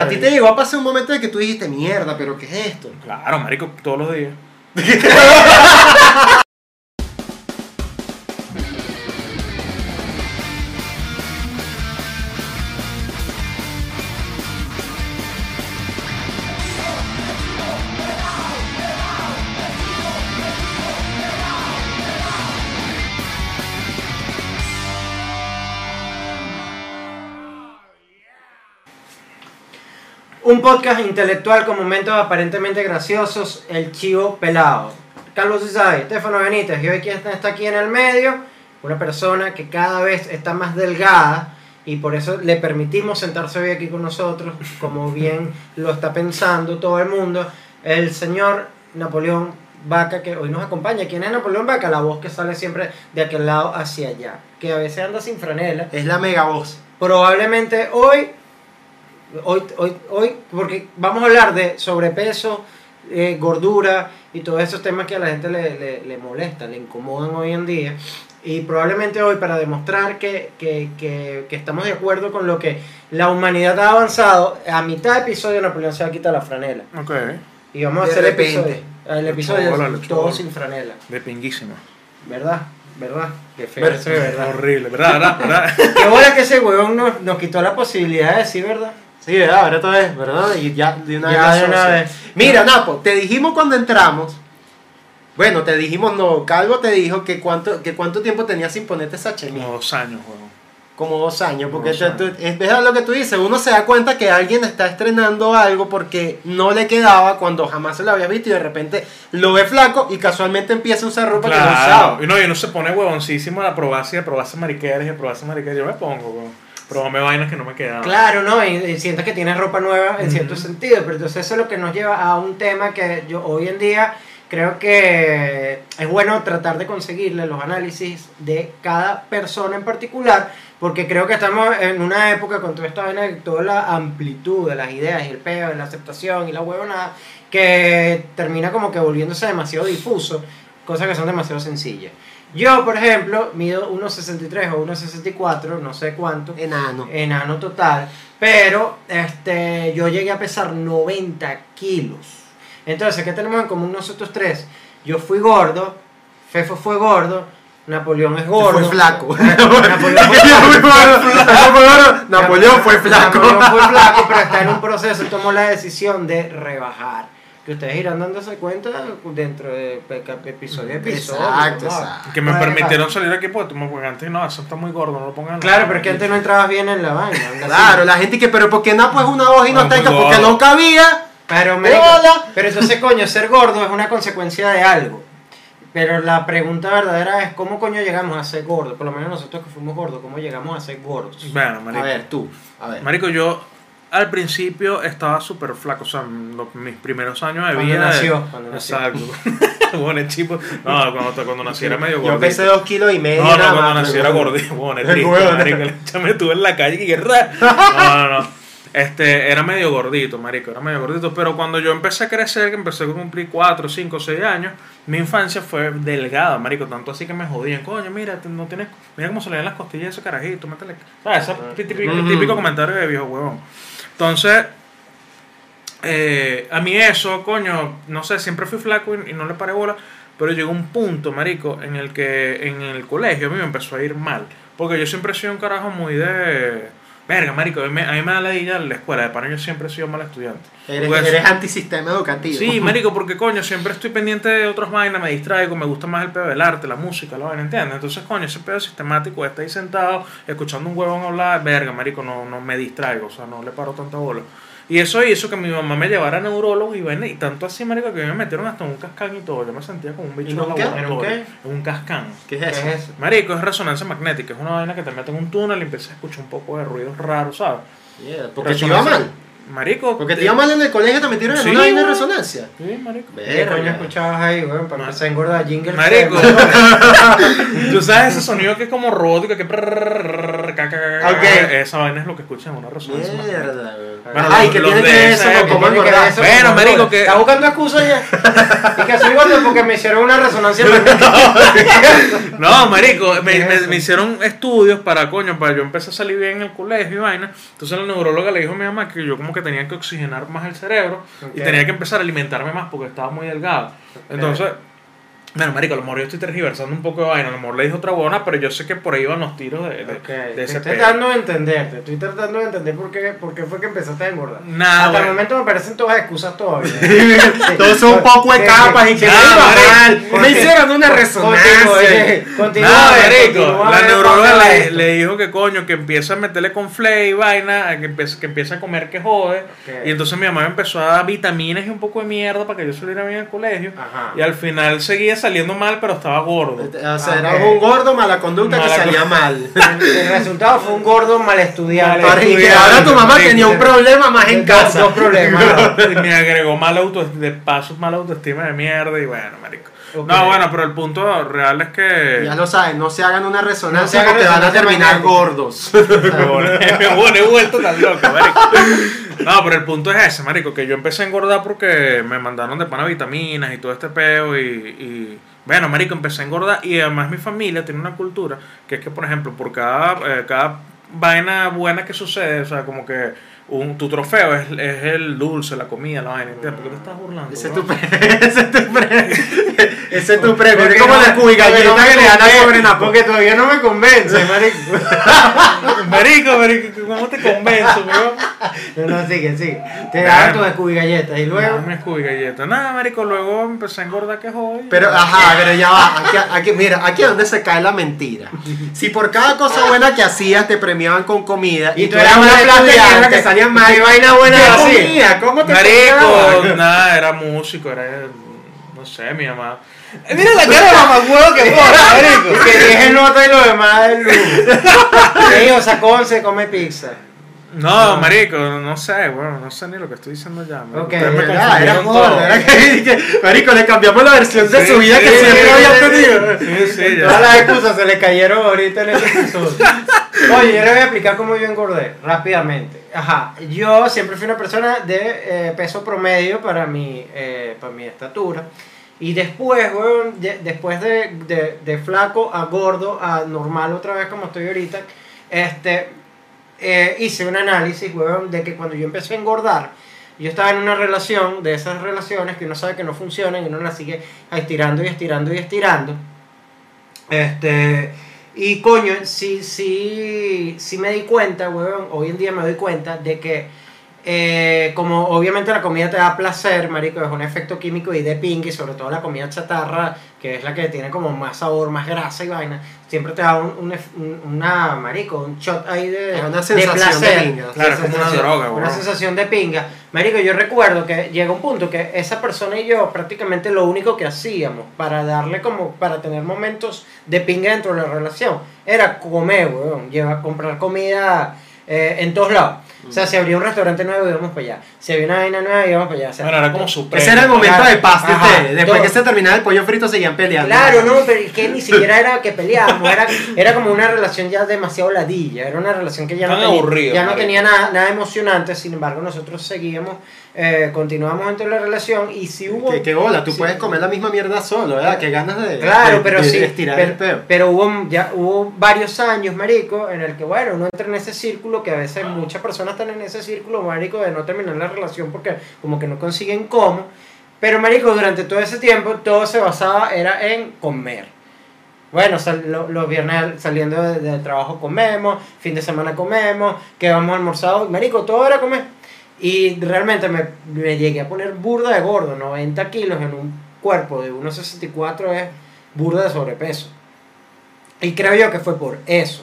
A ti te llegó a pasar un momento de que tú dijiste, mierda, pero ¿qué es esto? Claro, marico, todos los días. Un podcast intelectual con momentos aparentemente graciosos, el chivo pelado. Carlos Isai, Estefano Benítez, y hoy quien está aquí en el medio, una persona que cada vez está más delgada y por eso le permitimos sentarse hoy aquí con nosotros, como bien lo está pensando todo el mundo, el señor Napoleón Vaca, que hoy nos acompaña. ¿Quién es Napoleón Vaca? La voz que sale siempre de aquel lado hacia allá, que a veces anda sin franela. Es la mega voz. Probablemente hoy, hoy, hoy, hoy, porque vamos a hablar de sobrepeso, eh, gordura y todos esos temas que a la gente le, le, le molestan, le incomodan hoy en día. Y probablemente hoy para demostrar que, que, que, que estamos de acuerdo con lo que la humanidad ha avanzado, a mitad de episodio Napoleón se va a quitar la franela. Ok. Y vamos a De hacer el repente. episodio, el episodio Chobola, de lo todo sin franela. De pinguísimo. ¿Verdad? ¿Verdad? Qué feo eso de verdad. Horrible, ¿verdad? ¿Verdad? ¿verdad? Qué bola que ese huevón nos, nos quitó la posibilidad de decir verdad. Sí, ¿verdad? Ahora todo es, ¿verdad? Y ya de una Ya vez. de una vez. Mira, Napo, te dijimos cuando entramos. Bueno, te dijimos, no, Calvo te dijo que cuánto, que cuánto tiempo tenías sin ponerte esa chelita. Como dos años, weón. Como dos años, porque Dos años. tú- es verdad lo que tú dices, uno se da cuenta que alguien está estrenando algo porque no le quedaba cuando jamás se lo había visto y de repente lo ve flaco y casualmente empieza a usar ropa que no Claro. usaba. Y no, y uno se pone huevoncísimo a probarse y a probarse mariqueras y a probarse mariqueras. Yo me pongo, weón. Probame vainas que no me quedaban. Claro, ¿no? Y, y sientes que tienes ropa nueva en cierto sentido, pero entonces eso es lo que nos lleva a un tema que yo hoy en día creo que es bueno tratar de conseguirle los análisis de cada persona en particular, porque creo que estamos en una época con toda esta vaina, de toda la amplitud de las ideas y el peo, la aceptación y la huevonada, que termina como que volviéndose demasiado difuso, cosas que son demasiado sencillas. Yo, por ejemplo, mido 1,63 o 1,64, no sé cuánto, Enano. enano total, pero este, yo llegué a pesar 90 kilos. Entonces, ¿qué tenemos en común nosotros tres? Yo fui gordo, Fefo fue gordo, Napoleón es gordo. Fue flaco. Napoleón fue Napoleón fue flaco. Napoleón fue flaco, pero está en un proceso, tomó la decisión de rebajar. Que ustedes irán dándose cuenta dentro de episodio a episodio. Exacto, ¿no? exacto. Que me Bueno, permitieron salir aquí porque tú me porque antes no, eso está muy gordo, no lo pongan en la- Claro, pero es que antes no entrabas bien en la vaina. Claro, la gente que, pero ¿por qué Napo es una hoja y no Ah, teca? muy Porque no cabía. Pero, Hola. pero entonces, coño, ser gordo es una consecuencia de algo. Pero la pregunta verdadera es cómo coño llegamos a ser gordos. Por lo menos nosotros que fuimos gordos, ¿cómo llegamos a ser gordos? Bueno, A marico. ver, tú. A ver. Marico, yo al principio estaba súper flaco, o sea, los- mis primeros años de Cuando vida. nació, cuando nació. Exacto. bueno, el chico. No, cuando, cuando nací era medio Yo gordito. pesé dos kilos y medio. No, no, nada cuando más, nací era gordito. Bueno, es triste, bueno. marico. Ya me estuve en la calle y que ra- No, no, no. Este, era medio gordito, marico, era medio gordito. Pero cuando yo empecé a crecer, que empecé a cumplir 4, 5, 6 años, mi infancia fue delgada, marico. Tanto así que me jodían. Coño, mira, no tienes. Mira cómo se le ven las costillas de ese carajito, métele. ¿Sabes? Ese típico, típico comentario de viejo huevón. Entonces, eh, a mí eso, coño, no sé, siempre fui flaco y, y no le paré bola, pero llegó un punto, marico, en el que en el colegio a mí me empezó a ir mal, porque yo siempre he sido un carajo muy de... Verga, marico, a mí, me- a mí me da la idea en la escuela, de pana yo siempre he sido mal estudiante. Eres, Pues- eres antisistema educativo. Sí, marico, porque coño, siempre estoy pendiente de otras vainas, me distraigo, me gusta más el pedo del arte, la música, la vaina, ¿entiendes? Entonces, coño, ese pedo sistemático, estar ahí sentado, escuchando un huevón hablar, verga, marico, no, no me distraigo, o sea, no le paro tanta bola. Y eso hizo que mi mamá me llevara a neurólogo y vaina, y tanto así, marico, que me metieron hasta en un cascán y todo, yo me sentía como un bicho ¿En un qué? laboratorio. ¿En un qué? Un cascán. ¿Qué es ¿Qué eso? es eso? Marico, es resonancia magnética, es una vaina que te mete en un túnel y empiezas a escuchar un poco de ruidos raros, ¿sabes? Yeah, porque te iba mal. Marico. Porque te iba mal en el colegio, te metieron en Sí, una vaina de resonancia. Sí, marico. ¿Qué coño escuchabas ahí, weón? Para empezar a engordar jingle. Marico. Tú sabes ese sonido que es como robótico, que... Esa vaina es lo que escuchan en una resonancia. Mierda, güey. Bueno, Ay, los- ¿qué los tiene de que eso con época. cómo ¿Qué tiene que ver engordar? eso Bueno, marico, que- Está buscando excusas ya. y que soy gordo porque me hicieron una resonancia. No, marico, me, ¿Qué es me- hicieron estudios para, coño, para yo empecé a salir bien en el colegio y vaina. Entonces la neuróloga le dijo a mi mamá que yo como que tenía que oxigenar más el cerebro y tenía que empezar a alimentarme más porque estaba muy delgado. Entonces, bueno, marico, a lo mejor yo estoy tergiversando un poco de vaina, a lo mejor le dijo otra buena, pero yo sé que por ahí van los tiros de, de, Ok, de ese estoy pedo. tratando de entenderte, estoy tratando de entender por qué, por qué fue que empezaste a engordar. Nah, Hasta el momento me parecen todas excusas todavía. Todos son un poco de capas y que Nah, me iba marico. mal. Me hicieron una resonancia. Continúa, marico, la neuróloga le, dijo que coño, que empieza a meterle con flay y vaina, que empieza, que empieza a comer que jode. Y entonces mi mamá me empezó a dar vitaminas y un poco de mierda para que yo saliera bien al colegio. Ajá. Y al final seguía saliendo mal, pero estaba gordo. O sea, era un gordo mala conducta Mala que salía mal. El, el resultado fue un gordo mal estudiante. Mal Para- y que estudiante, ahora tu mamá tenía un problema más en casa. Dos problemas. Y me agregó mala autoestima, de paso mala autoestima de mierda y bueno, marico. No, bueno, pero el punto real es que... Ya lo saben, no se hagan una No resonancia hagan porque van a terminar gordos. Me pone vuelto tan loco, marico. No, pero el punto es ese, marico, que yo empecé a engordar porque me mandaron de pana vitaminas y todo este peo y, y bueno, marico, empecé a engordar y además mi familia tiene una cultura que es que, por ejemplo, por cada, eh, cada vaina buena que sucede, o sea, como que un, tu trofeo es, es el dulce, la comida, la vaina. ¿Por qué te estás burlando? Ese es bro? tu premio. Ese es tu premio. Ese es tu premio. Porque Es como no- la cuy porque galleta no que le dan a. Porque todavía no me convence, marico. Marico, marico, ¿cómo te convenzo, weón? No, no, sigue, sigue. Te daban tus Scooby galletas y luego. No me escubí galleta. Nada, marico, luego empecé a engordar que joder. Pero, ajá, pero ya va. Aquí, aquí, mira, aquí es donde se cae la mentira. Si por cada cosa buena que hacías te premiaban con comida Y tú eras una plata que salía mal. ¿Qué vaina buena ¿Qué así? comía? ¿Cómo te Marico, nada, era músico, era. No sé, mi mamá. Eh, Mira la cara de mamá huevo que pone, marico. Que 10 en nota y lo demás es luz. Te digo, sacó 11, come pizza. No, marico, no sé, bueno, no sé ni lo que estoy diciendo ya. marico. Ok, me Ah, era Marico, le cambiamos la versión de su vida sí, que sí, siempre sí, había tenido. Sí, sí, ya. Todas las excusas se le cayeron ahorita en el episodio. Oye, yo le voy a explicar cómo yo engordé rápidamente. Ajá, yo siempre fui una persona de eh, peso promedio para mi, eh, para mi estatura. Y después, weón, de- después de, de- de flaco a gordo a normal otra vez como estoy ahorita, este, eh, hice un análisis, weón, de que cuando yo empecé a engordar, yo estaba en una relación, de esas relaciones que uno sabe que no funcionan y uno las sigue estirando y estirando y estirando. Este, y coño, sí, sí, sí me di cuenta, weón, hoy en día me doy cuenta de que eh, como obviamente la comida te da placer, marico, es un efecto químico y de ping, y sobre todo la comida chatarra, que es la que tiene como más sabor, más grasa y vaina, siempre te da un, un una, marico, un shot ahí de, Es una sensación de pinga. Claro, es como una sensación- droga, Una sensación de pinga. Marico, yo recuerdo que llega un punto que esa persona y yo prácticamente lo único que hacíamos para darle como, para tener momentos de pinga dentro de la relación, era comer, weón, llevar, comprar comida eh, en todos lados. O sea, si abría un restaurante nuevo, íbamos para allá. Si había una vaina nueva, íbamos para allá. O sea, Bueno, era como su Ese era el momento Claro. de paz de ustedes. Después Todo. que se terminaba el pollo frito, seguían peleando. Claro, no, pero es que ni siquiera era que peleábamos, era, era como una relación ya demasiado ladilla, era una relación que ya no tenía, aburrido, ya no tenía nada, nada emocionante, sin embargo nosotros seguíamos, eh, continuamos dentro de la relación y si hubo... Que, que bola, tú sí. puedes comer la misma mierda solo, ¿verdad? Que ganas de, Claro, de- pero de sí, estirar pero, el peo. pero hubo, ya, hubo varios años, marico, en el que, bueno, uno entra en ese círculo, que a veces muchas personas están en ese círculo, marico, de no terminar la relación porque como que no consiguen cómo, pero, marico, durante todo ese tiempo todo se basaba, era en comer. Bueno, sal- lo- los viernes saliendo de- del trabajo comemos, fin de semana comemos, que vamos a almorzar, hoy, marico, todo era comer. Y realmente me, me llegué a poner burda de gordo, 90 kilos en un cuerpo de 1,64 es burda de sobrepeso. Y creo yo que fue por eso.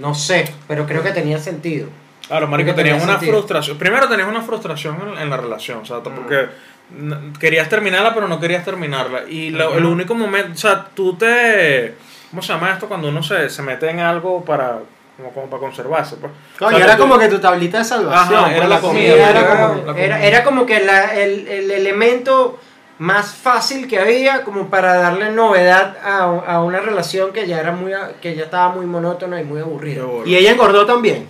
No sé, pero creo que tenía sentido. Claro, marico, tenías tenía una sentido. frustración. Primero tenías una frustración en, en la relación, o sea, porque querías terminarla, pero no querías terminarla. Y lo- el único momento, o sea, tú te. ¿Cómo se llama esto cuando uno se, se mete en algo para. Como, como para conservarse? Pues? Coño, O sea, era tú- como que tu tablita de salvación. Ajá, era pues, la sí, comida, era era como- como- la era, comida. era como que la- el, el elemento más fácil que había como para darle novedad a, a una relación que ya era muy a- que ya estaba muy monótona y muy aburrida. Y ella engordó también.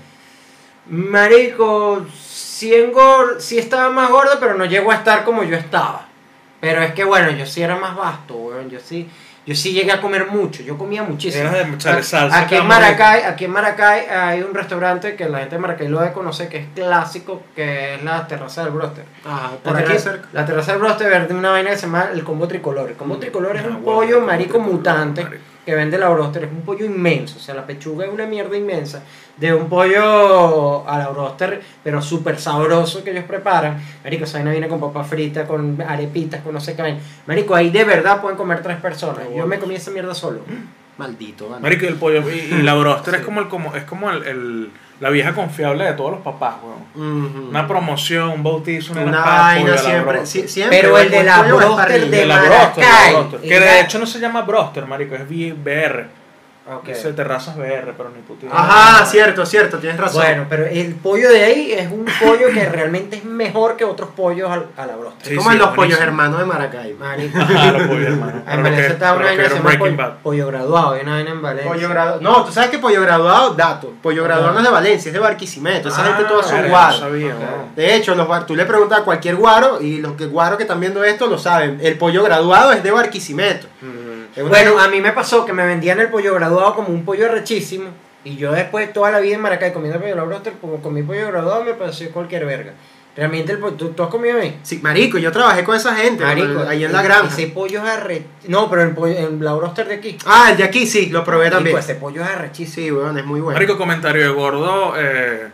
Marico, sí, engor- sí estaba más gordo, pero no llegó a estar como yo estaba. Pero es que bueno, yo sí era más vasto, weón. Yo sí, yo sí llegué a comer mucho. Yo comía muchísimo. De echarle salsa, Aquí en. Maracay, aquí en Maracay hay un restaurante que la gente de Maracay lo debe conocer, que es clásico, que es la terraza del broster. La, por aquí terraza, cerca. la terraza del broster verde una vaina que se llama el combo tricolor. El combo tricolor es Ah, un bueno, pollo marico mutante marico. Que vende la broster. Es un pollo inmenso, o sea, la pechuga es una mierda inmensa de un pollo a la broster, pero súper sabroso que ellos preparan. Marico, esa vaina viene con papa frita, con arepitas, con no sé qué. Marico, ahí de verdad pueden comer tres personas. Yo me comí esa mierda solo. Maldito, vale. Marico, y el pollo. Y, y la broster es como el como es como el, el- la vieja confiable de todos los papás, weón. Ujú. Una promoción, un bautizo, una, Una pollo vaina siempre, sí, siempre. Pero el de la broster de De la broster, de broster. Que de hecho no se llama broster, marico, es BR. Ok. Dice terrazas BR, pero ni puta idea. Ajá, cierto, cierto, tienes razón. Bueno, pero el pollo de ahí es un pollo que realmente es mejor que otros pollos al- a la broster. es Sí, como sí, en los buenísimo. pollos hermanos de Maracay. Ajá, los pollos, hermano. En Valencia está una vaina que se llama pollo, graduado. Hay una vaina en Valencia. Pollo graduado. No, tú sabes que pollo graduado, dato. Pollo graduado no es de Valencia, es de Barquisimeto. Esa Ah, gente todos son guaros. sabía, Ok. weón. De hecho, los, guar- tú le preguntas a cualquier guaro y los que guaros que están viendo esto lo saben. El pollo graduado es de Barquisimeto. Es una- Bueno, a mí me pasó que me vendían el pollo graduado como un pollo rechísimo. Y yo después toda la vida en Maracay comiendo pollo broster, como comí pollo graduado me pareció cualquier verga. Realmente el pollo, ¿tú, tú has comido ahí? Sí, marico, yo trabajé con esa gente Marico, ahí en la granja. Ese pollo es arre... No, pero el pollo, en la broster de aquí. Ah, el de aquí sí, lo probé también. Marico, ese pollo es arrechísimo. Sí, weón, es muy bueno. Marico, comentario de gordo. Eh,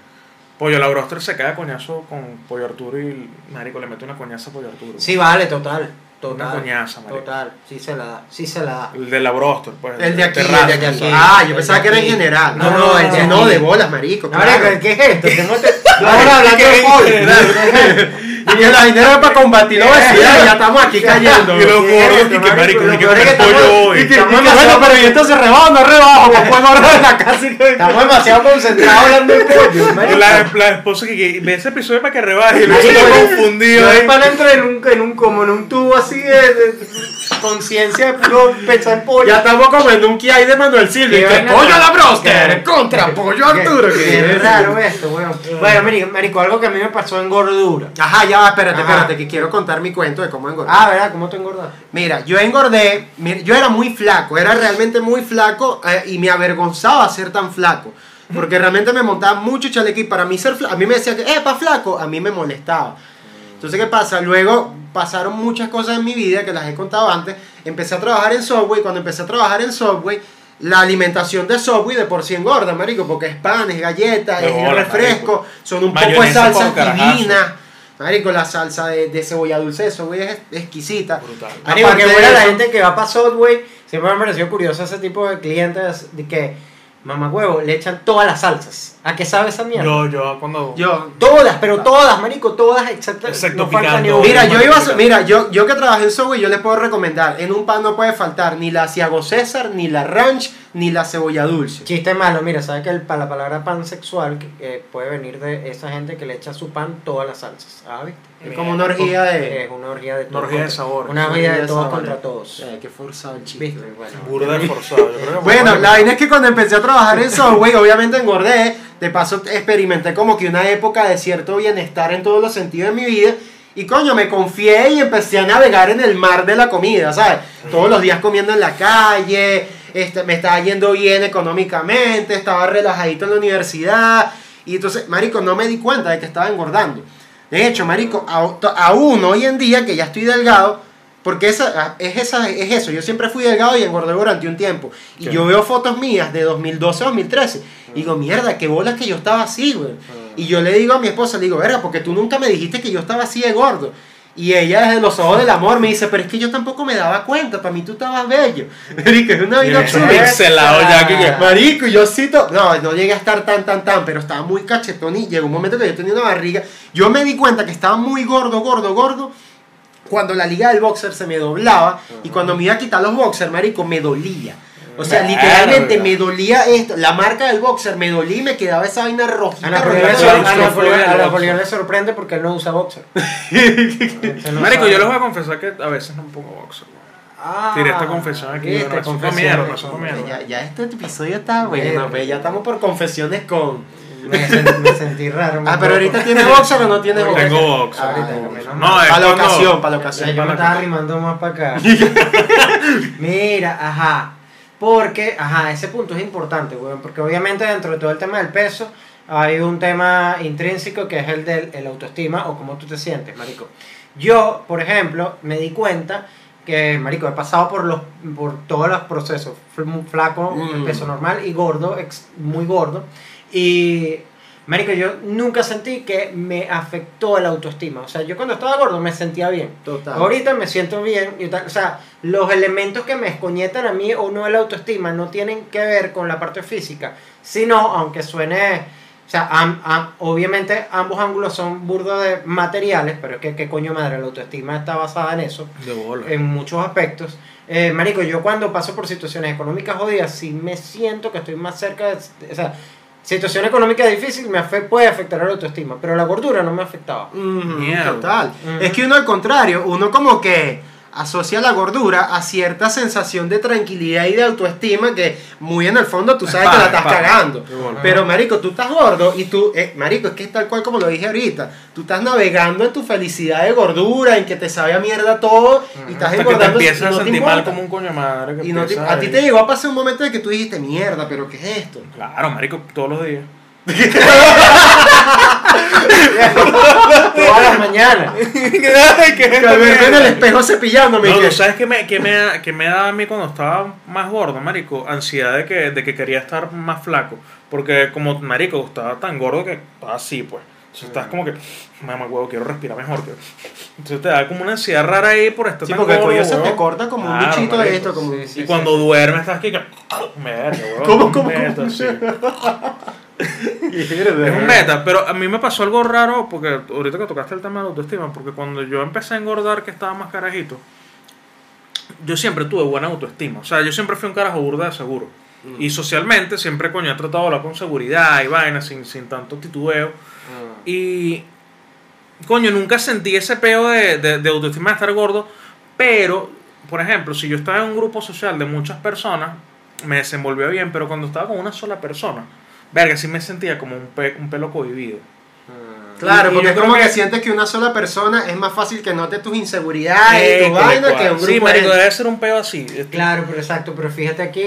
pollo a la broster se cae a coñazo con Pollo Arturo y Marico le mete una coñaza a Pollo Arturo. Sí, vale, total. Total. Una coñaza, marico. Total, sí se la da, sí se la da. El de la broster, pues. El de aquí, el de aquí. Ah, yo El pensaba que era en general. No, no, el de no, de bolas, marico. No, claro. marico, ¿qué es esto? ¿Qué no te- Ahora hablando ¿Qué de general? Y que la dinero para combatir la obesidad y ya estamos aquí cayendo. Y lo gordo, esto, y que marico? hay que comer pollo hoy. Y que, y que, Estamos bueno, pero ¿y entonces rebajo o no? Pues casa y que... Estamos demasiado concentrados hablando de pollo. La, la esposa que, ve ese episodio para que rebaje y Marico, está confundido. Yo entro en un, en un, como en un tubo así de, de conciencia de puro pensar en pollo. Ya estamos como en un Kiai de Manuel Qué que pollo a la broster contra pollo Arturo. Qué, raro esto, weón. Bueno, marico, marico, algo que a mí me pasó en gordura. Ajá, ya va, espérate, Ajá. espérate, que quiero contar mi cuento de cómo engordé. Ah, ¿verdad? ¿Cómo te engordaste? Mira, yo engordé, mira, yo era muy flaco, era realmente muy flaco eh, y me avergonzaba ser tan flaco. Porque realmente me montaba mucho chaleco y para mí ser flaco, a mí me decía que, eh, pa' flaco, a mí me molestaba. Entonces, ¿qué pasa? Luego pasaron muchas cosas en mi vida que las he contado antes. Empecé a trabajar en Subway. Cuando empecé a trabajar en Subway, la alimentación de Subway de por sí engorda, marico, porque es pan, es galleta, es bola, refresco, marico. son un poco de salsas divinas. Marico, la salsa de, de cebolla dulce Subway es exquisita. Brutal. Marico, Aparte que buena la eso- gente que va para Subway. Siempre me ha parecido curioso ese tipo de clientes de que, mamá huevo, le echan todas las salsas. ¿A qué sabe esa mierda? Yo, yo, cuando. Yo, Todas, pero todas, marico, todas, excepto, Excepto no falta ni una. Mira, yo iba a, mira, yo, yo que trabajé en Subway, yo les puedo recomendar, en un pan no puede faltar ni la Ciago César, ni la Ranch, ni la cebolla dulce. Chiste malo, mira, ¿sabes que el, pa- la palabra pansexual que puede venir de esa gente que le echa a su pan todas las salsas? ¿Ah, viste? Es como una orgía de... Es una orgía de Una todos orgía de contra- sabores. Una Una orgía de orgía de todos contra todos. Eh, qué forzado el chiste. ¿Viste? Bueno. Burda forzado. Bueno, la vaina es que cuando empecé a trabajar en Subway, obviamente engordé. De paso, experimenté como que una época de cierto bienestar en todos los sentidos de mi vida. Y coño, me confié y empecé a navegar en el mar de la comida, ¿sabes? Todos los días comiendo en la calle, este, me estaba yendo bien económicamente, estaba relajadito en la universidad. Y entonces, marico, no me di cuenta de que estaba engordando. De hecho, marico, aún hoy en día que ya estoy delgado, porque esa, es, esa, es eso, yo siempre fui delgado y engordé durante un tiempo. Y ¿Qué? yo veo fotos mías de 2012 a 2013 y digo, mierda, qué bolas que yo estaba así, güey. Y yo le digo a mi esposa, le digo, verga, porque tú nunca me dijiste que yo estaba así de gordo. Y ella desde los ojos del amor me dice, pero es que yo tampoco me daba cuenta, para mí tú estabas bello. Marico, es una vida pixelado ya que- Marico, yo cito, no, no llegué a estar tan, tan, tan, pero estaba muy cachetón y llegó un momento que yo tenía una barriga. Yo me di cuenta que estaba muy gordo, gordo, gordo, cuando la liga del boxer se me doblaba y cuando me iba a quitar los boxers, marico, me dolía. O sea, literalmente me dolía esto, la marca del boxer me dolía y me quedaba esa vaina rojita. A Napoleón le sorprende porque él no usa boxer. No Marico, yo les voy a confesar que a veces no pongo boxer. Ah, Tiré esta confesión aquí, fue confesión. mierda, mierda. Ya, ya este episodio está bueno, pues, ya estamos por confesiones con... Me, sen- me sentí raro. Ah, pero ahorita tiene boxer o no tiene boxer. Tengo boxer. Ahorita, Ah, No, Para la ocasión, para la ocasión. yo me estaba arrimando más para acá. Mira, ajá. Porque, ajá, ese punto es importante, weón. Porque obviamente dentro de todo el tema del peso hay un tema intrínseco que es el del el autoestima o cómo tú te sientes, marico. Yo, por ejemplo, me di cuenta que, marico, he pasado por los por todos los procesos. Flaco, Mm. peso normal y gordo, ex- muy gordo. Y Marico, yo nunca sentí que me afectó la autoestima. O sea, yo cuando estaba gordo me sentía bien. Total. Ahorita me siento bien. y tal. O sea, los elementos que me escoñetan a mí o no de la autoestima no tienen que ver con la parte física, sino, aunque suene. O sea, am- am- obviamente ambos ángulos son burdos de materiales, pero es que, ¿qué coño madre? La autoestima está basada en eso De bola. en muchos aspectos. Eh, marico, yo cuando paso por situaciones económicas jodidas, sí me siento que estoy más cerca de... O sea, situación económica difícil me afe- puede afectar a la autoestima, pero la gordura no me afectaba. Ujú, Mierda. total. Es que uno al contrario, uno como que asocia la gordura a cierta sensación de tranquilidad y de autoestima que muy en el fondo tú sabes que la estás cagando. Bueno. Pero marico, tú estás gordo y tú, eh, marico, es que es tal cual como lo dije ahorita, tú estás navegando en tu felicidad de gordura, en que te sabe a mierda todo y estás Hasta que te engordando y empiezas a no te sentir mal como un coño madre. que Y no te- a ti te llegó a pasar un momento de que tú dijiste, mierda, pero ¿qué es esto? Claro, marico, todos los días. Todas las mañanas. Ay, ¿qué es Que esta al verme en el espejo cepillándome. No, que- ¿tú sabes qué me, qué me, da- qué me daba a mí cuando estaba más gordo, marico? Ansiedad de que, de que quería estar más flaco. Porque como, marico, estaba tan gordo que estaba así, pues. Entonces estás como que, mamá, huevo, quiero respirar mejor. quiero-". Entonces te da como una ansiedad rara ahí por estar Sí, tan porque el gordo, cuello se te corta como un Claro, bichito de esto. Como... Sí, sí. Y cuando duermes estás aquí que... Verga, huevón, ¿Cómo, un cómo, cómo? Es un beta, pero a mí me pasó algo raro porque ahorita que tocaste el tema de la autoestima, porque cuando yo empecé a engordar que estaba más carajito, yo siempre tuve buena autoestima. O sea, yo siempre fui un carajo burda de seguro. Y socialmente siempre, coño, he tratado de hablar con seguridad y vaina, sin, sin tanto titubeo. Y, coño, nunca sentí ese peo de, de, de autoestima de estar gordo. Pero, por ejemplo, si yo estaba en un grupo social de muchas personas, me desenvolvía bien. Pero cuando estaba con una sola persona, verga, sí me sentía como un, pe- un pelo cohibido. Claro, Y- y porque es como que, que- sientes que una sola persona es más fácil que note tus inseguridades y Eh, tu vaina que un grupo Sí, de marico, debe ser un peo así. Este, Claro, pero exacto, pero fíjate aquí,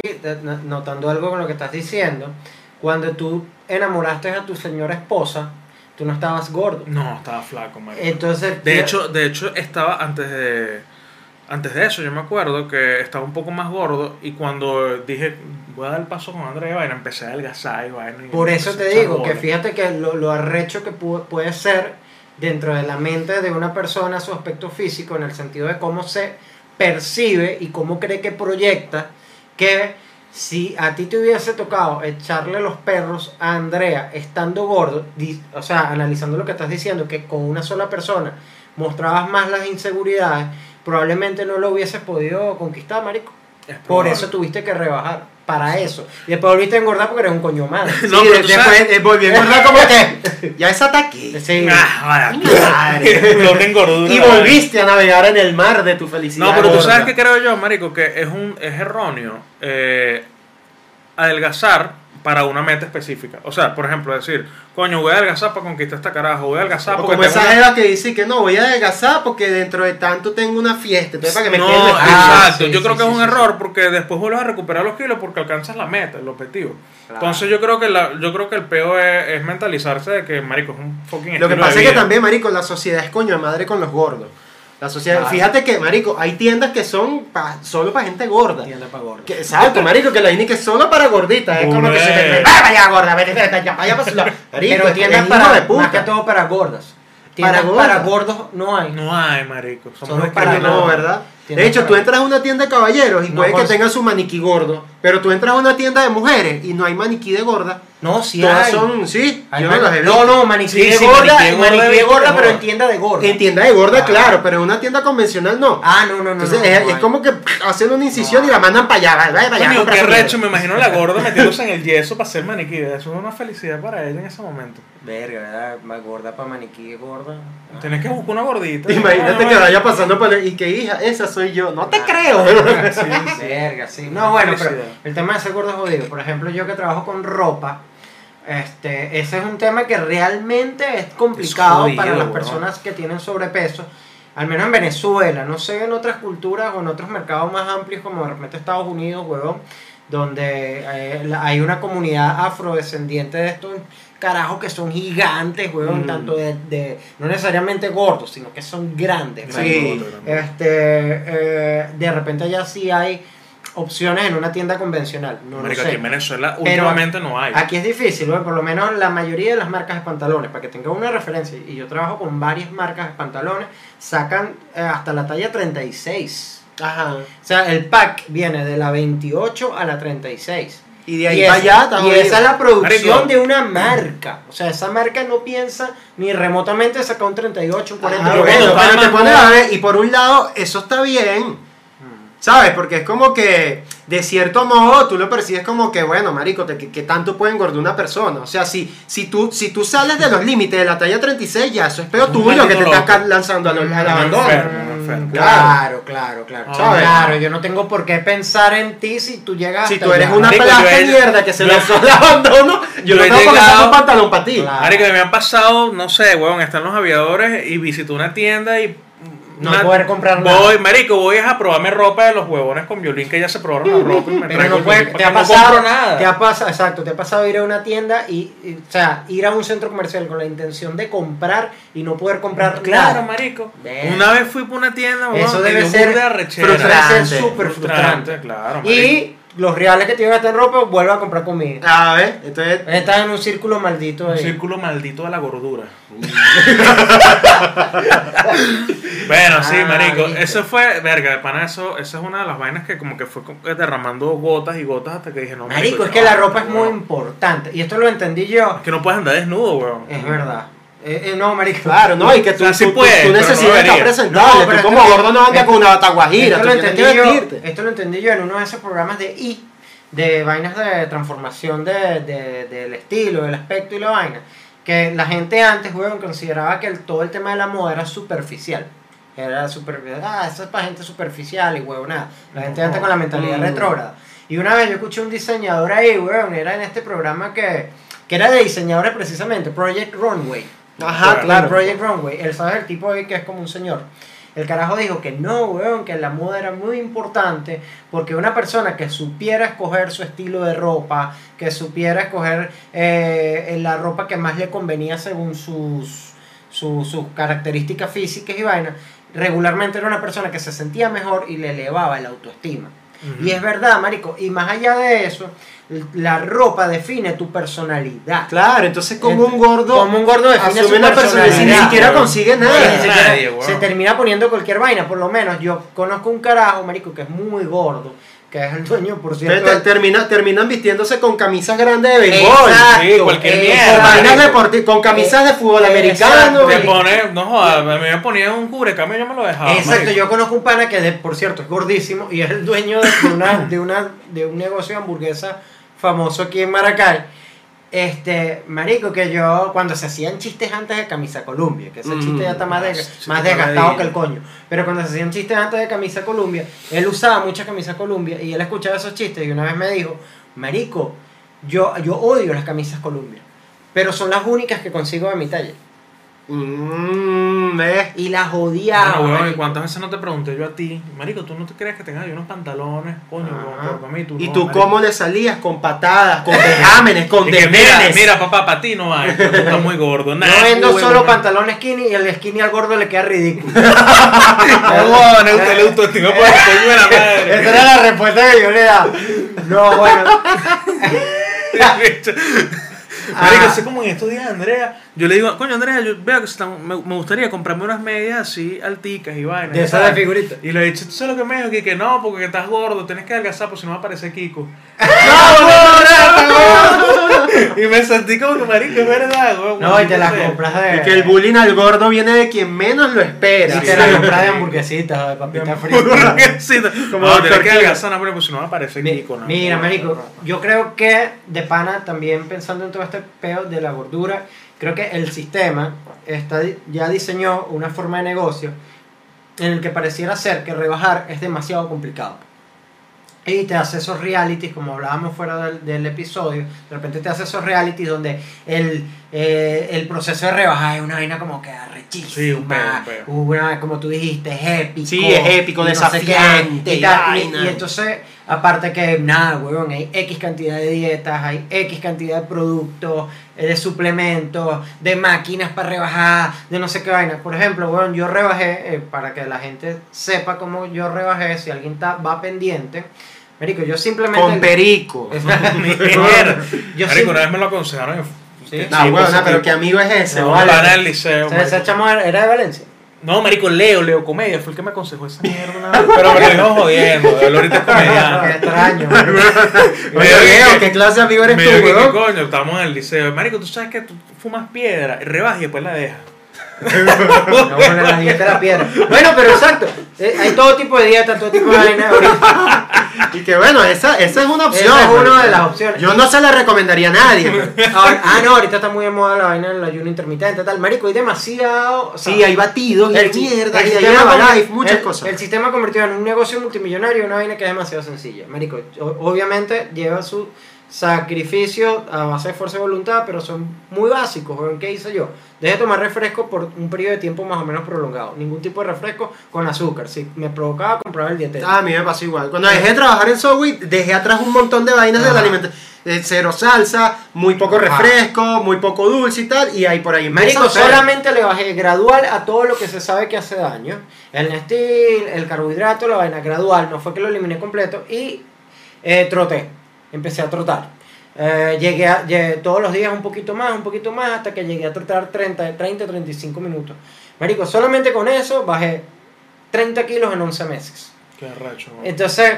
notando algo con lo que estás diciendo, cuando tú enamoraste a tu señora esposa, tú no estabas gordo. No, estaba flaco, marico. Entonces, De hecho, de hecho estaba antes de antes de eso, yo me acuerdo que estaba un poco más gordo y cuando dije voy a dar el paso con Andrea vaina, empecé a adelgazar y vaina. y Por eso te digo que fíjate que lo, lo arrecho que pu- puede ser dentro de la mente de una persona su aspecto físico en el sentido de cómo se percibe y cómo cree que proyecta que si a ti te hubiese tocado echarle los perros a Andrea estando gordo, o sea, analizando lo que estás diciendo, que con una sola persona mostrabas más las inseguridades, probablemente no lo hubieses podido conquistar, marico. Es Por eso tuviste que rebajar, para eso. Y después volviste a engordar porque eres un coño madre. No, Sí, pero tú después sabes- eh, volví a engordar como que ya es ataque. Sí. Ah, vaya, Madre. no tengo gordura. Y volviste a navegar en el mar de tu felicidad. No, pero tú gorda. sabes que creo yo, marico, que es un es erróneo eh, adelgazar para una meta específica. O sea, por ejemplo, decir, coño, voy a adelgazar para conquistar esta carajo, voy a adelgazar O porque como esa una- que dice que no, voy a adelgazar porque dentro de tanto tengo una fiesta. Entonces, para que me no, quede. Ah, exacto. sí, yo sí, creo que sí, es un sí, error porque después vuelves a recuperar los kilos porque alcanzas la meta, el objetivo. Claro. Entonces yo creo que la, yo creo que el peo es, es mentalizarse de que marico es un fucking Lo que pasa es que también, marico, la sociedad es coño de madre con los gordos. La sociedad, Claro. fíjate que, marico, hay tiendas que son pa- solo para gente gorda. Tienda pa' gordo. Que- exacto, marico, que la INI que es solo para gorditas. Es como que se te ¡Ah, vaya gorda, vete, vete, vaya para su lado". Marico, Pero tiendas para, de puta. más que todo para gordas. Tiendas Para para, gordos no hay. No hay, marico. Somos Solo para Para no. ¿verdad? De hecho, para- tú entras a una tienda de caballeros y No, puede que pues- tenga su maniquí gordo. Pero tú entras a una tienda de mujeres y no hay maniquí de gorda. No, sí Todas hay. son, sí, Hay yo las he no, visto. no, maniquí Sí, de sí, gorda, maniquí de gorda maniquí de gorda, pero en tienda de gorda. En tienda de gorda, Ah. claro, pero en una tienda convencional no. Ah, no, no, no. Entonces no, es, no es como que hacen una incisión No. y la mandan para allá. Vaya, vaya, vaya. Coño, compra qué recho, me imagino la gorda metiéndose en el yeso para hacer maniquí. Eso es una felicidad para ella en ese momento. Verga, ¿verdad? Más gorda para maniquí gorda. Tienes que buscar una gordita. Imagínate que vaya pasando por el- y que hija, esa soy yo. No te Ah. creo. Sí, sí. Verga, sí. No, bueno, pero el tema de ser gordo es jodido. Por ejemplo, yo que trabajo con ropa, Este, ese es un tema que realmente es complicado jodido, para las personas que tienen sobrepeso. Al menos en Venezuela, no sé en otras culturas o en otros mercados más amplios como de repente Estados Unidos, huevón, donde eh, hay una comunidad afrodescendiente de estos carajos que son gigantes, huevón, Mm. tanto de, de- no necesariamente gordos, sino que son grandes. Sí. Este, eh, de repente ya sí hay opciones en una tienda convencional. No lo sé. aquí en Venezuela Pero últimamente no hay. Aquí es difícil, por lo menos la mayoría de las marcas de pantalones, para que tengan una referencia, y yo trabajo con varias marcas de pantalones, sacan eh, hasta la talla 36. Ajá. O sea, el pack viene de la 28 a la 36. Y de ahí Y, es- allá, y jodido. esa es la producción Marico. de una marca. O sea, esa marca no piensa ni remotamente sacar un 38, un 40. Ah, Pero bueno, pero te pones a ver, y por un lado, eso está bien. ¿Sabes? Porque es como que, de cierto modo, tú lo percibes como que, bueno, marico, te- que, que tanto puede engordar una persona. O sea, si, si, tú, si tú sales de los límites de la talla 36, ya eso es peor tuyo que te estás lanzando al, al Un abandono. Enfermo. Claro, claro, claro. Ah, ¿Sabes? bueno. Claro, yo no tengo por qué pensar en ti si tú llegas Si tú eres allá. una he- de mierda que se lanzó al abandono, yo yo no he tengo por qué un pantalón para ti. Claro. Marico, que me han pasado, no sé, weón, están los aviadores y visito una tienda y. No poder comprar voy, nada. Marico, voy a probarme ropa de los huevones con violín que ya se probaron la ropa y me Pero no el puede, violín te ha no pasado, compro nada. te ha pasado, exacto, te ha pasado ir a una tienda y, y, o sea, ir a un centro comercial con la intención de comprar y no poder comprar Claro, nada. marico. Una vez fui por una tienda, Eso me debe ser de arrechera. Debe ser Frustrante. súper frustrante. claro, marico. Y los reales que te iban a gastar en ropa, vuelve a comprar comida. A ver, entonces, Estás en un círculo maldito Un ahí. círculo maldito de la gordura. bueno, sí, Ah, marico. viste. Eso fue, verga, de pana, eso, eso es una de las vainas que como que fue derramando gotas y gotas hasta que dije, no, Marico, es ya que la ropa es muy importante. Y esto lo entendí yo. Es que no puedes andar desnudo, weón. Es verdad. Eh, eh, no, marico. claro, ¿no? Y que tú, O sea, sí tú- tú- puedes, tu pero no necesidad está debería. presentable. No, tú como esto- gordo no andas con una bataguajira, Esto tú lo, entendí que yo, esto lo entendí yo en uno de esos programas de I, de vainas de transformación de, de- del estilo, del aspecto y la vaina. Que la gente antes, weón, consideraba que el- todo el tema de la moda era superficial. Era superficial. Ah, eso es para gente superficial y weón, nada. La gente antes con la mentalidad Mm. retrógrada. Y una vez yo escuché un diseñador ahí, weón, era en este programa que, que era de diseñadores precisamente, Project Runway. Ajá, Claro. claro. Project Runway. Él sabe el tipo ahí que es como un señor. El carajo dijo que no, weón, que la moda era muy importante porque una persona que supiera escoger su estilo de ropa, que supiera escoger eh, la ropa que más le convenía según sus, sus, sus características físicas y vainas, regularmente era una persona que se sentía mejor y le elevaba la autoestima. Y es verdad, marico. Y más allá de eso, la ropa define tu personalidad. Claro, entonces como un gordo como un gordo define su una personalidad, ni siquiera consigue nada. Ni siquiera- Nadie, se termina poniendo cualquier vaina. Por lo menos yo conozco un carajo, marico, que es muy gordo, que es el dueño, por cierto. Te- termina, terminan vistiéndose con camisas grandes de béisbol. Exacto, sí, cualquier eh, mierda, Con con camisas de fútbol Eh, americano. Te pone, no jodas, a mí me ponía un cubrecambio y yo me lo dejaba. Exacto, marico. yo conozco un pana que, de- por cierto, es gordísimo y es el dueño de una, de una de un negocio de hamburguesa famoso aquí en Maracay. Este, marico, que yo, cuando se hacían chistes antes de Camisa Columbia, que ese Mm, chiste ya está más, de- chiste más desgastado que el coño, pero cuando se hacían chistes antes de Camisa Columbia, él usaba mucha Camisa Columbia y él escuchaba esos chistes y una vez me dijo, marico, yo, yo odio las camisas Columbia, pero son las únicas que consigo de mi talla. Mm, ¿ves? Y las odiaba. Bueno, weón, ¿y cuántas veces no te pregunté yo a ti? Marico, ¿tú no te crees que tengas yo unos pantalones? Coño, mí tú ¿Y no, tú marico. cómo le salías? Con patadas, con vejámenes, con que mira, papá, para ti no hay, porque tú estás muy gordo. Yo Nah, vendo solo no. pantalones skinny y el skinny al gordo le queda ridículo. No, usted le por coño de la madre. Esa era la respuesta que yo le daba. No, bueno. Marico, Ah. así como en estos días, Andrea, yo le digo, coño, Andrea, yo veo que están- me, me gustaría comprarme unas medias así alticas y vainas. De esas de figurita. Y le he dicho, ¿tú sabes lo que me dijo? Que, que no, porque estás gordo, tienes que adelgazar, porque si no va a aparecer Kiko. y me sentí como que, marico, es verdad, weón. No, y te las compras de. Es que el bullying al gordo viene de quien menos lo espera. Y te las compras de hamburguesitas o de papita frita. Hamburguesita. Como no, tienes que adelgazar, no, pues si no va a aparecer Kiko. No. Mira, marico, yo creo que de pana también pensando en todo este peo de la gordura, creo que el sistema está, ya diseñó una forma de negocio en el que pareciera ser que rebajar es demasiado complicado. y te hace esos realities, como hablábamos fuera del, del episodio, de repente te hace esos realities donde el, eh, el proceso de rebajar es una vaina como que arrechísima, Sí, un pedo, un pedo. una, como tú dijiste, es épico. Sí, es épico, y sé qué, desafiante, y, tal, y entonces, aparte que nada, huevón, hay X cantidad de dietas, hay X cantidad de productos, eh, de suplementos, de máquinas para rebajar, de no sé qué vaina. Por ejemplo, huevón, yo rebajé, eh, para que la gente sepa cómo yo rebajé, si alguien está, va pendiente. Marico, yo simplemente... Con perico. Yo Marico, una vez me lo aconsejaron. Sí. No, Sí, bueno, pues, pero qué amigo es ese, No, vale. pana del liceo. O sea, marico. ese chamo era de Valencia. No, marico, Leo, Leo Comedia, fue el que me aconsejó esa mierda. Pero me lo jodiendo, él ahorita es Qué comediante. extraño. Me- Leo, ¿qué clase de amigo eres tú, dijo que, ¿qué weón? coño, estábamos en el liceo. Marico, tú sabes que tú fumas piedra, rebajas y después la dejas. No, bueno, la dieta de la piedra. Bueno, pero exacto. eh, hay todo tipo de dieta, todo tipo de vaina. ahorita. Y que bueno, esa, esa es una opción. Esa es una de las opciones. Yo no se la recomendaría a nadie. Ahora- ah, no, ahorita está muy de moda la vaina del ayuno intermitente, tal. Marico, hay demasiado. o sea, Sí, hay batidos y hay si- mierda, y hay sistema conver- muchas el- cosas. El sistema convertido en un negocio multimillonario una vaina que es demasiado sencilla. Marico, obviamente lleva su sacrificio a base de fuerza y voluntad, pero son muy básicos. ¿Qué hice yo? Dejé de tomar refresco por un periodo de tiempo más o menos prolongado. Ningún tipo de refresco con azúcar. Si me provocaba comprar el dietético. Ah, a mí me pasó igual. Cuando dejé de trabajar en Subway, dejé atrás un montón de vainas de la alimentación. Cero salsa, muy poco Ajá. refresco, muy poco dulce y tal. Y ahí por ahí Marico, solamente le bajé gradual a todo lo que se sabe que hace daño. El Nestil, el carbohidrato, la vaina gradual. No fue que lo eliminé completo. Y eh, troté. Empecé a trotar. Eh, llegué, a, llegué todos los días un poquito más, un poquito más, hasta que llegué a trotar 30, 30 35 minutos. Marico, solamente con eso bajé 30 kilos en 11 meses. Qué racho. Entonces,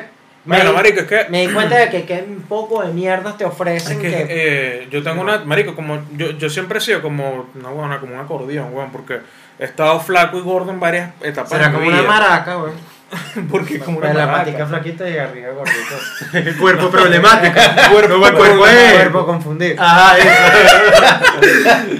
me, Bueno, marico, es que... me di cuenta de que qué poco de mierdas te Es ofrecen. que que- eh, yo tengo una, marico, como yo, yo siempre he sido como una buena, como un acordeón, weón, porque he estado flaco y gordo en varias etapas será de mi como una maraca, güey. porque como una la maraca. flaquita y arriba gordito. El cuerpo problemático. Cuerpo- No, cuerpo cuerpo- es- cuerpo confundido. Ajá, eso.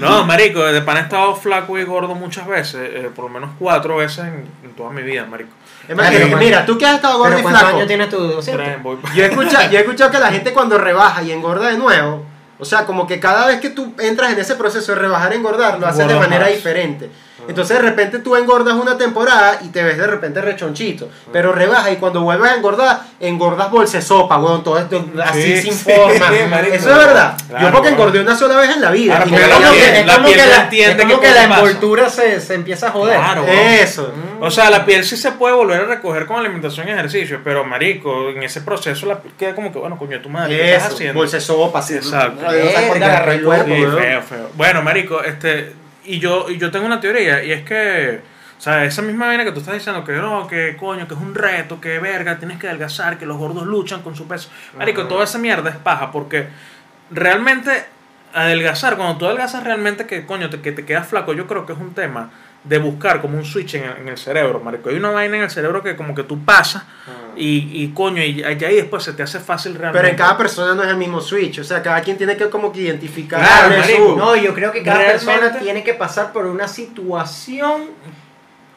No, marico, de pan he estado flaco y gordo muchas veces, eh, por lo menos cuatro veces en, en toda mi vida, marico. Es más, que, mira, tú que has estado gordo y ¿cuántos flaco. años tienes tú? 200? Tres, voy- Yo he, escuchado, yo he escuchado que la gente cuando rebaja y engorda de nuevo, o sea, como que cada vez que tú entras en ese proceso de rebajar y engordar, lo haces de manera más. diferente. Entonces de repente tú engordas una temporada y te ves de repente rechonchito, pero rebajas y cuando vuelves a engordar, engordas bolsa sopa, weón, todo esto así Sí, sin sí, forma. marico. Eso es verdad. Claro, Yo porque engordé una sola vez en la vida. Claro, y como piel- que, es la como piel que la, entiende es como que la envoltura se, se empieza a joder. Claro. Eso. O sea, la piel sí se puede volver a recoger con alimentación y ejercicio, pero marico, en ese proceso la piel queda como que, bueno, coño, tu madre, ¿qué estás haciendo? bolsa sopa, así. Exacto. Feo, feo. Bueno, marico, este, y yo, y yo tengo una teoría, y es que, o sea, esa misma vaina que tú estás diciendo, que no, que coño, que es un reto, que verga, tienes que adelgazar, que los gordos luchan con su peso. Marico, Ajá. toda esa mierda es paja, porque realmente adelgazar, cuando tú adelgazas realmente que, coño, te, que te quedas flaco, yo creo que es un tema de buscar como un switch en el, en el cerebro, marico. Hay una vaina en el cerebro que como que tú pasas y, y coño, y, y ahí después se te hace fácil realmente. Pero en cada persona no es el mismo switch, o sea, cada quien tiene que como que identificar Claro, su- No, yo creo que cada Realmente- persona tiene que pasar por una situación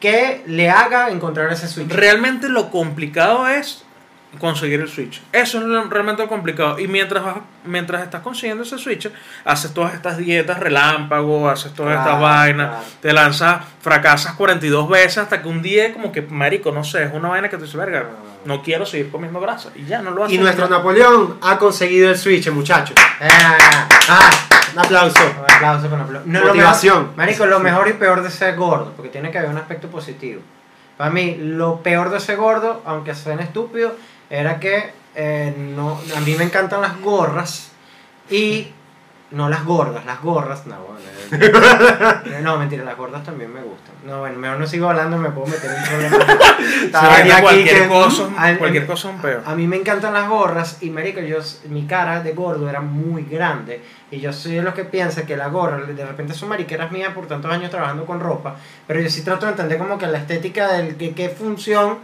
que le haga encontrar ese switch. Realmente lo complicado es conseguir el switch. Eso es realmente lo complicado. Y mientras vas- mientras estás consiguiendo ese switch, haces todas estas dietas relámpago, haces todas estas vainas, claro. te lanzas, fracasas 42 veces hasta que un día como que, marico, no sé, es una vaina que te dice, verga, no quiero seguir comiendo grasa. Y ya, no lo haces. Y nuestro Napoleón ha conseguido el switch, muchachos. Ah, Ah, un aplauso. un aplauso con aplauso. No, lo Motivación. mejor- marico, lo mejor y peor de ser gordo, porque tiene que haber un aspecto positivo. Para mí, lo peor de ser gordo, aunque suene estúpido, era que eh, no, a mí me encantan las gorras y no las gordas, las gorras, no, bueno, eh, no, mentira, las gordas también me gustan. No, bueno, mejor no sigo hablando, me puedo meter en un problema. Estaba Sí, aquí cualquier que- cosa, Al- cualquier cosa es un peor. A mí me encantan las gorras y marico, yo mi cara de gordo era muy grande y yo soy de los que piensa que la gorra de repente son mariqueras mías por tantos años trabajando con ropa, pero yo sí trato de entender como que la estética del que qué función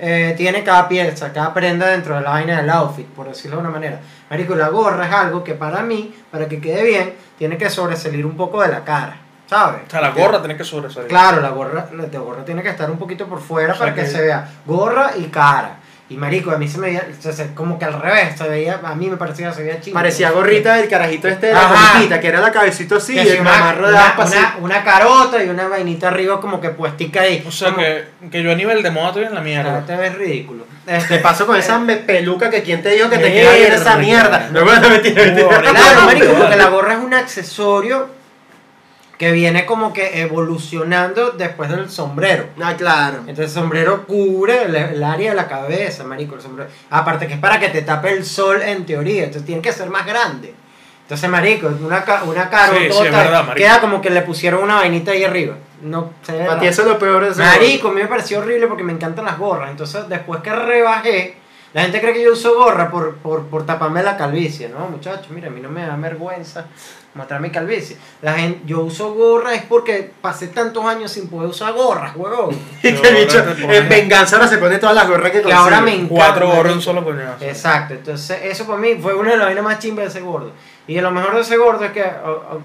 eh, tiene cada pieza, cada prenda dentro de la vaina del outfit, por decirlo de una manera. Marico, la gorra es algo que para mí, para que quede bien, tiene que sobresalir un poco de la cara, ¿sabes? O sea, la gorra tiene que sobresalir. Claro, la gorra, la gorra tiene que estar un poquito por fuera O sea para que, que- se vea gorra y cara. Y marico, a mí se me veía, o sea, como que al revés, se veía, a mí me parecía, se veía chido. Parecía gorrita del carajito este de la comiquita, que era la cabecita así Que y el de una, una- una carota y una vainita arriba como que puestica ahí. O sea Como- que, que yo a nivel de moda estoy en la mierda. te ves ridículo. Te Este, paso con esa me- peluca que quién te dijo que te queda bien esa mierda. No, bueno, mentira, mentira. Claro, marico, porque la gorra es un accesorio que viene como que evolucionando después del sombrero. Ah, claro. Entonces el sombrero cubre el, el área de la cabeza, marico, el sombrero. Aparte que es para que te tape el sol en teoría, entonces tiene que ser más grande. Entonces, marico, una, una carotota Sí, sí, es verdad, marico. queda como que le pusieron una vainita ahí arriba. No Para ti eso es lo peor de ese Marico, a mí me pareció horrible porque me encantan las gorras. Entonces, después que rebajé, la gente cree que yo uso gorra por, por, por taparme la calvicie. No, muchachos, mira, a mí no me da vergüenza mostrar mi calvicie. La gente, yo uso gorra es porque pasé tantos años sin poder usar gorras, huevón. Y que bicho, pones- en venganza ahora se pone todas las gorras que Que ahora consigue. me encanta. Cuatro marico. un solo coñazo. Exacto, entonces eso para mí fue una de las vainas más chimbas de ese gordo. Y lo mejor de ese gordo es que,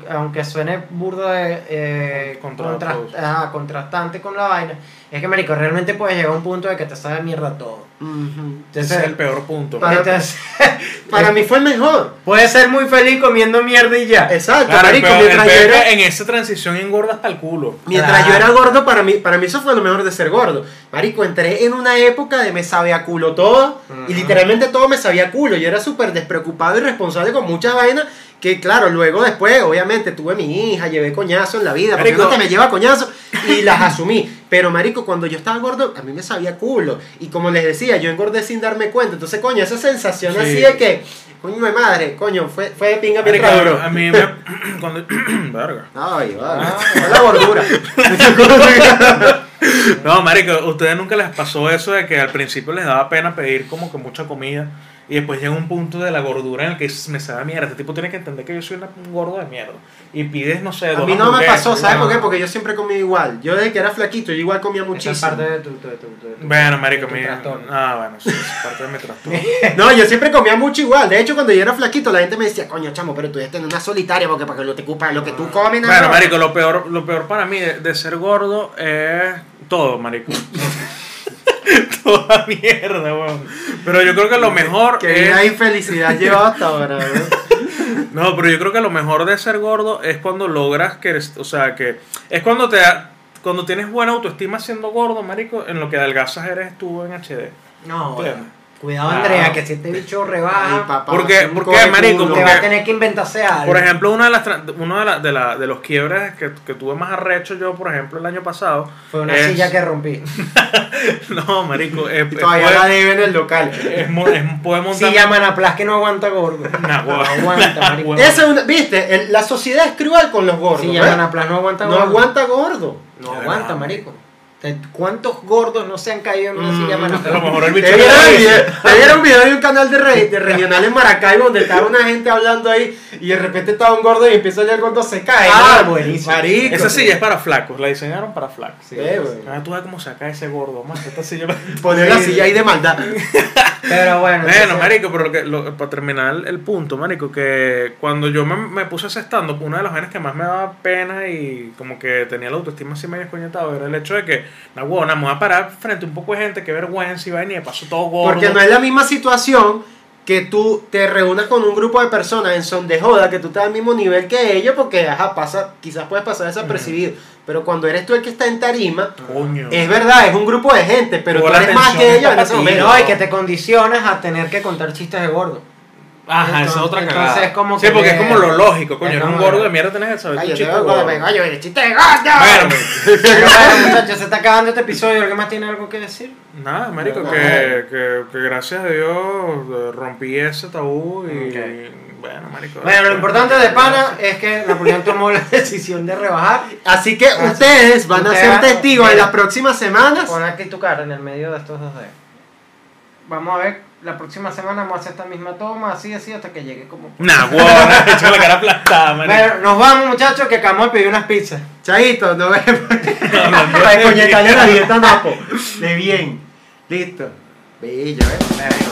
aunque suene burdo de eh, Contra- contrast- ajá, contrastante con la vaina, es que, marico, realmente puedes llegar a un punto de que te sabe mierda todo. Ese Entonces, es el peor punto. Para- entonces, Para mí fue el mejor. puedes ser muy feliz comiendo mierda y ya. Exacto, Claro, marico, peor- mientras yo era... en esa transición engorda hasta el culo. Mientras Claro. yo era gordo, para mí, para mí eso fue lo mejor de ser gordo. Marico, entré en una época de me sabía a culo todo. Y literalmente todo me sabía a culo. Yo era súper despreocupado y responsable con muchas vainas. Que claro, luego después, obviamente, tuve mi hija, llevé coñazo en la vida. Porque uno que me lleva coñazo. Y las asumí. Pero marico, cuando yo estaba gordo, a mí me sabía culo. Y como les decía, yo engordé sin darme cuenta. Entonces, coño, esa sensación Sí. así de que, coño de madre, coño, fue, fue de pinga mientras duró. a mí me. Cuando. Verga. Ay, vale. Ah. La gordura. No, marico, ¿ustedes nunca les pasó eso de que al principio les daba pena pedir como que mucha comida y después llega un punto de la gordura en el que me sabe mierda? Este tipo tiene que entender que yo soy una- un gordo de mierda. Y pides, no sé, A mí no me pasó, ¿sabes por qué? Porque yo siempre comí igual. Yo desde que era flaquito, yo igual comía Esa es muchísimo. parte de tu, tu- tu- tu- tu- Bueno, marico, mi... trastorno. Ah, bueno, sí, es parte de mi trastorno. No, yo siempre comía mucho igual. De hecho, cuando yo era flaquito, la gente me decía, coño, chamo, pero tú ya estás en una solitaria porque para que lo te ocupa lo que tú comes, nada Bueno, más". marico, lo peor, lo peor para mí de, de ser gordo es todo, marico. Toda mierda, weón. Pero yo creo que lo mejor Que es... vida infelicidad lleva hasta ahora, ¿no? No, pero yo creo que lo mejor de ser gordo es cuando logras que eres, o sea, que es cuando te da- cuando tienes buena autoestima siendo gordo, marico, en lo que adelgazas eres tú en HD. No, Entiendo. Cuidado. Andrea, que si este bicho Ay, rebaja, papá, ¿Por qué? es un ¿Por qué, coge marico? culo. te Porque- va a tener que inventarse algo. Por ejemplo, una de las uno de, la- de, la- de los quiebres que, que tuve más arrecho yo, por ejemplo, el año pasado. Fue una es- silla que rompí. No, marico, es, Y todavía es- la debe en el local. es mo- es- puede montar Silla Manaplas que no aguanta gordo. Nah, No aguanta, marico. Esa es una- ¿Viste? El- la sociedad es cruel con los gordos. Silla ¿ves? Manaplas no aguanta No gordo. aguanta gordo. No aguanta, marico. Te- ¿Cuántos gordos no se han caído en una Mm, silla A lo mejor el bicho te vieron un video de un canal de regional en Maracaibo donde estaba una gente hablando ahí y de repente estaba un gordo y empieza a el gordo se cae. Ah, ¿no? buenísimo. Marico. Esa silla es para flacos, la diseñaron para flacos. Sí. Eh, güey. Ah, tú ves cómo se cae ese gordo, más esta silla. Poner la silla ahí de maldad. Pero bueno. Bueno, entonces- marico, pero lo que, lo- para terminar el punto, marico, que cuando yo me, me puse ese stand-up, una de las vainas que más me daba pena y como que tenía la autoestima así medio escoñetado era el hecho de que, na huevona, me voy a parar frente a un poco de gente, que vergüenza y vaina, y de paso todo gordo. Porque no es la misma situación que tú te reúnas con un grupo de personas en son de joda, que tú estás al mismo nivel que ellos, porque ajá, pasa, quizás puedes pasar desapercibido. Pero cuando eres tú el que está en tarima, Coño. es verdad, es un grupo de gente, pero tú eres más que ellos en ese momento. No, y que te condicionas a tener que contar chistes de gordo. Ajá, esa es Entonces- otra entonces cagada. es como sí, que porque es como lo lógico, coño, es eres un gordo de mierda, tenés que saber Ay, yo te chiste veo gordo. con el el chiste de gordo. Bueno, muchachos, se está acabando este episodio. ¿Alguien más tiene algo que decir? Nada, marico, No. que, que, que gracias a Dios eh, rompí ese tabú y Ok. bueno, marico. Bueno, lo importante de pana es que Napoleón tomó la decisión de rebajar. Así que Ah, ustedes van a ustedes ser testigos en las próximas semanas. Pon aquí tu cara en el medio de estos dos dedos. Vamos a ver, la próxima semana vamos a hacer esta misma toma, así, así, hasta que llegue como... Nah, wow, he hecho la cara aplastada, man. Bueno, nos vamos, muchachos, que acabamos de pedir unas pizzas. Chaito, nos vemos. Para coñetarle la dieta Napo. De bien. Listo. Bello, eh.